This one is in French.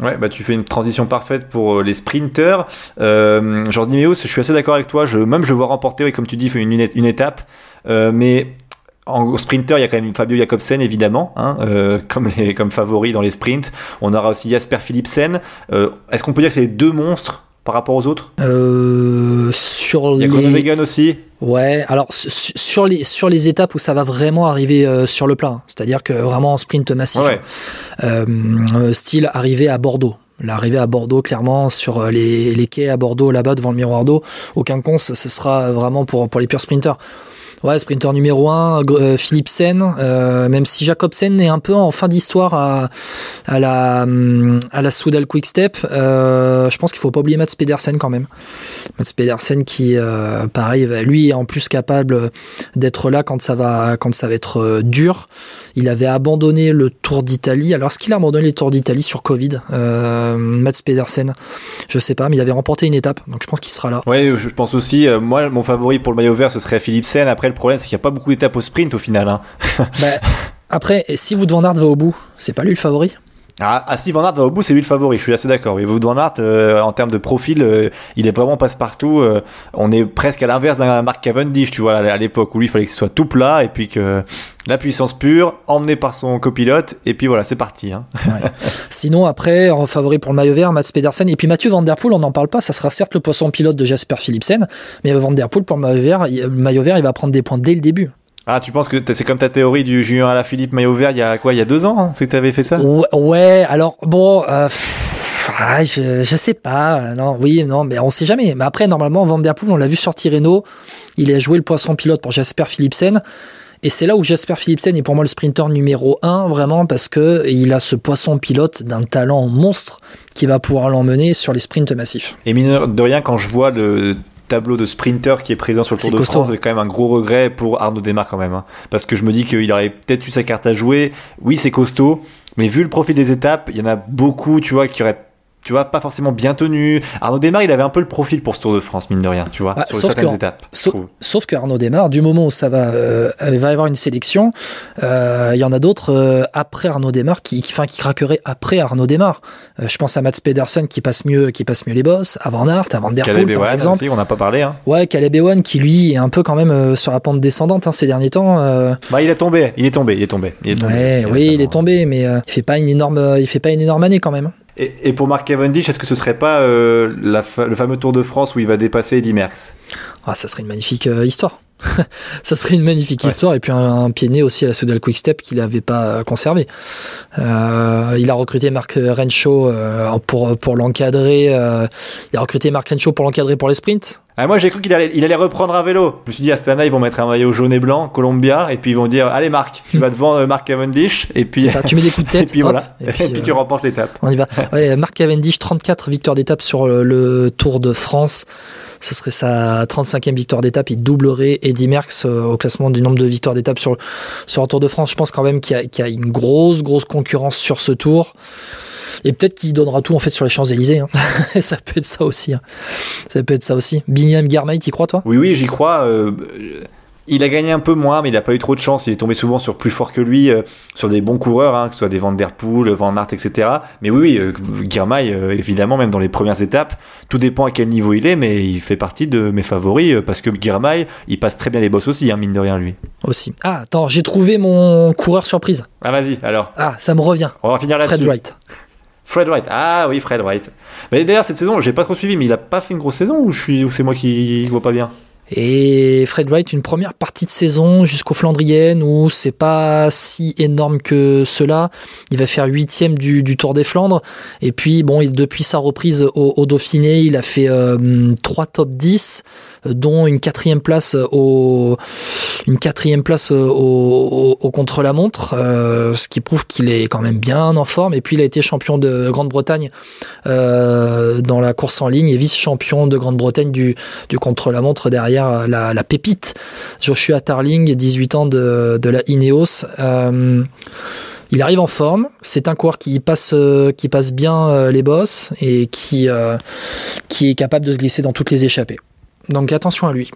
Ouais, bah tu fais une transition parfaite pour les sprinters. Euh, Jordi Meos, je suis assez d'accord avec toi. Je, même je vois remporter, oui, comme tu dis, une, une, une étape. Euh, mais en sprinter, il y a quand même Fabio Jacobsen évidemment, hein, euh, comme les, comme favori dans les sprints. On aura aussi Jasper Philipsen. Euh, Est-ce qu'on peut dire que c'est les deux monstres par rapport aux autres? Euh, Sur Il y a les... Groenewegen aussi. Ouais, alors su- sur les sur les étapes où ça va vraiment arriver euh, sur le plat, hein, c'est-à-dire que vraiment en sprint massif, Ouais. euh, euh, style arrivé à Bordeaux. L'arrivée à Bordeaux, clairement, sur les, les quais à Bordeaux, là-bas, devant le miroir d'eau, aucun con, ce ce sera vraiment pour, pour les purs sprinters. Ouais, sprinter numéro 1, Philipsen, euh, même si Jacobsen est un peu en fin d'histoire à, la, hum, à la Soudal Quick Step, euh, je pense qu'il faut pas oublier Mats Pedersen quand même. Mats Pedersen qui, euh, pareil, lui est en plus capable d'être là quand ça va, quand ça va être euh, dur. Il avait abandonné le Tour d'Italie. Alors, est-ce qu'il a abandonné le Tour d'Italie sur Covid euh, Mats Pedersen, je sais pas, mais il avait remporté une étape, donc je pense qu'il sera là. Ouais, je pense aussi. euh, moi, mon favori pour le maillot vert, ce serait Philipsen. Après, le problème, c'est qu'il n'y a pas beaucoup d'étapes au sprint au final. Hein. Bah, après, si Wout van Aert va au bout, c'est pas lui le favori Ah, ah, si Van Aert va au bout, c'est lui le favori. Je suis assez d'accord. Mais Van Aert, euh, en termes de profil, euh, il est vraiment passe-partout. euh, on est presque à l'inverse d'un Mark Cavendish, tu vois, à l'époque où lui, il fallait que ce soit tout plat et puis que la puissance pure, emmenée par son copilote. Et puis voilà, c'est parti. Hein. Sinon, après, en favori pour le maillot vert, Mats Pedersen. Et puis Mathieu Van Der Poel, on n'en parle pas, ça sera certes le poisson pilote de Jasper Philipsen, mais Van Der Poel pour le maillot vert, il- le maillot vert, il va prendre des points dès le début. Ah, tu penses que c'est comme ta théorie du Julien Alaphilippe maillot vert il y a quoi Il y a deux ans hein, C'est que tu avais fait ça Ouais, ouais, alors bon, euh, pff, ah, je, je sais pas, non, oui, non, mais on sait jamais. Mais après, normalement, Van Der Poel, on l'a vu sur Tirreno, il a joué le poisson pilote pour Jasper Philipsen. Et c'est là où Jasper Philipsen est pour moi le sprinter numéro un, vraiment, parce que il a ce poisson pilote d'un talent monstre qui va pouvoir l'emmener sur les sprints massifs. Et mine de rien, quand je vois le tableau de sprinter qui est présent sur le Tour de costaud. France, c'est quand même un gros regret pour Arnaud Desmar quand même. hein. Parce que je me dis qu'il aurait peut-être eu sa carte à jouer. Oui, c'est costaud, mais vu le profil des étapes, il y en a beaucoup, tu vois, qui auraient tu vois, pas forcément bien tenu. Arnaud Desmar, il avait un peu le profil pour ce Tour de France, mine de rien, tu vois, Ah, sur sauf certaines que- étapes. Sauf, que Arnaud démarre, du moment où ça va, euh, il va y avoir une sélection, euh, il y en a d'autres euh, après Arnaud démarre qui, qui, qui craqueraient après Arnaud démarre. Euh, je pense à Mats Pedersen qui passe mieux, qui passe mieux les bosses, à Van Aert, à Van Der Poel par exemple. aussi, on n'a pas parlé. Hein. Ouais, Caleb Ewan qui lui est un peu quand même euh, sur la pente descendante hein, ces derniers temps. Bah, il est tombé, il est tombé, il est tombé. Il est tombé ouais, oui, il est tombé, mais euh, il fait pas une énorme, il fait pas une énorme année quand même. Et, et pour Mark Cavendish, est-ce que ce serait pas euh, la fa- le fameux Tour de France où il va dépasser Eddy Merckx? Ah, ça serait une magnifique euh, histoire. ça serait une magnifique Ouais. histoire et puis un, un pied né aussi à la Soudal Quick Step qu'il n'avait pas euh, conservé. Euh, il a recruté Marc Renshaw euh, pour pour l'encadrer. euh, il a recruté Marc Renshaw pour l'encadrer pour les sprints. Ah, moi j'ai cru qu'il allait, il allait reprendre un vélo. Je me suis dit, Astana, ils vont mettre un maillot jaune et blanc, Columbia, et puis ils vont dire, allez Marc, tu vas devant euh, Mark Cavendish, et puis, ça. Tu mets des coups de et tête. puis hop, voilà, et puis, tu euh, remportes l'étape. on y va. Ouais, Marc Cavendish, 34 victoires d'étape sur le, le Tour de France. Ce serait sa 35e victoire d'étape. Il doublerait Eddy Merckx euh, au classement du nombre de victoires d'étape sur, sur un Tour de France. Je pense quand même qu'il y, y a une grosse, grosse concurrence sur ce tour. Et peut-être qu'il donnera tout en fait sur les Champs-Élysées. Hein. ça peut être ça aussi. hein. Ça peut être ça aussi. Binyam Garmay, t'y crois toi? Oui, oui, j'y crois. euh, il a gagné un peu moins, mais il a pas eu trop de chance. Il est tombé souvent sur plus fort que lui, euh, sur des bons coureurs, hein, que ce soit des Van Der Poel, Van Aert, etc. Mais oui, oui, euh, évidemment, même dans les premières étapes, tout dépend à quel niveau il est, mais il fait partie de mes favoris, parce que Girmay, il passe très bien les bosses aussi, hein, mine de rien, lui. Aussi. Ah, attends, j'ai trouvé mon coureur surprise. Ah, vas-y, alors, Ah, ça me revient. on va finir là-dessus. Fred Wright. Fred Wright. Ah oui, Fred Wright. Mais d'ailleurs, cette saison, j'ai pas trop suivi, mais il a pas fait une grosse saison ou c'est moi qui vois pas bien? Et Fred Wright, une première partie de saison jusqu'au Flandrienne où c'est pas si énorme que cela. Il va faire huitième du, Tour des Flandres. Et puis, bon, depuis sa reprise au, au Dauphiné, il a fait euh, trois top 10, euh, dont une quatrième place au, contre-la-montre, euh, ce qui prouve qu'il est quand même bien en forme. Et puis, il a été champion de Grande-Bretagne euh, dans la course en ligne et vice-champion de Grande-Bretagne du, du contre-la-montre derrière la, la pépite Joshua Tarling, 18 ans de, la Ineos. Euh, il arrive en forme. C'est un coureur qui passe, euh, qui passe bien euh, les bosses et qui, euh, qui est capable de se glisser dans toutes les échappées. Donc attention à lui.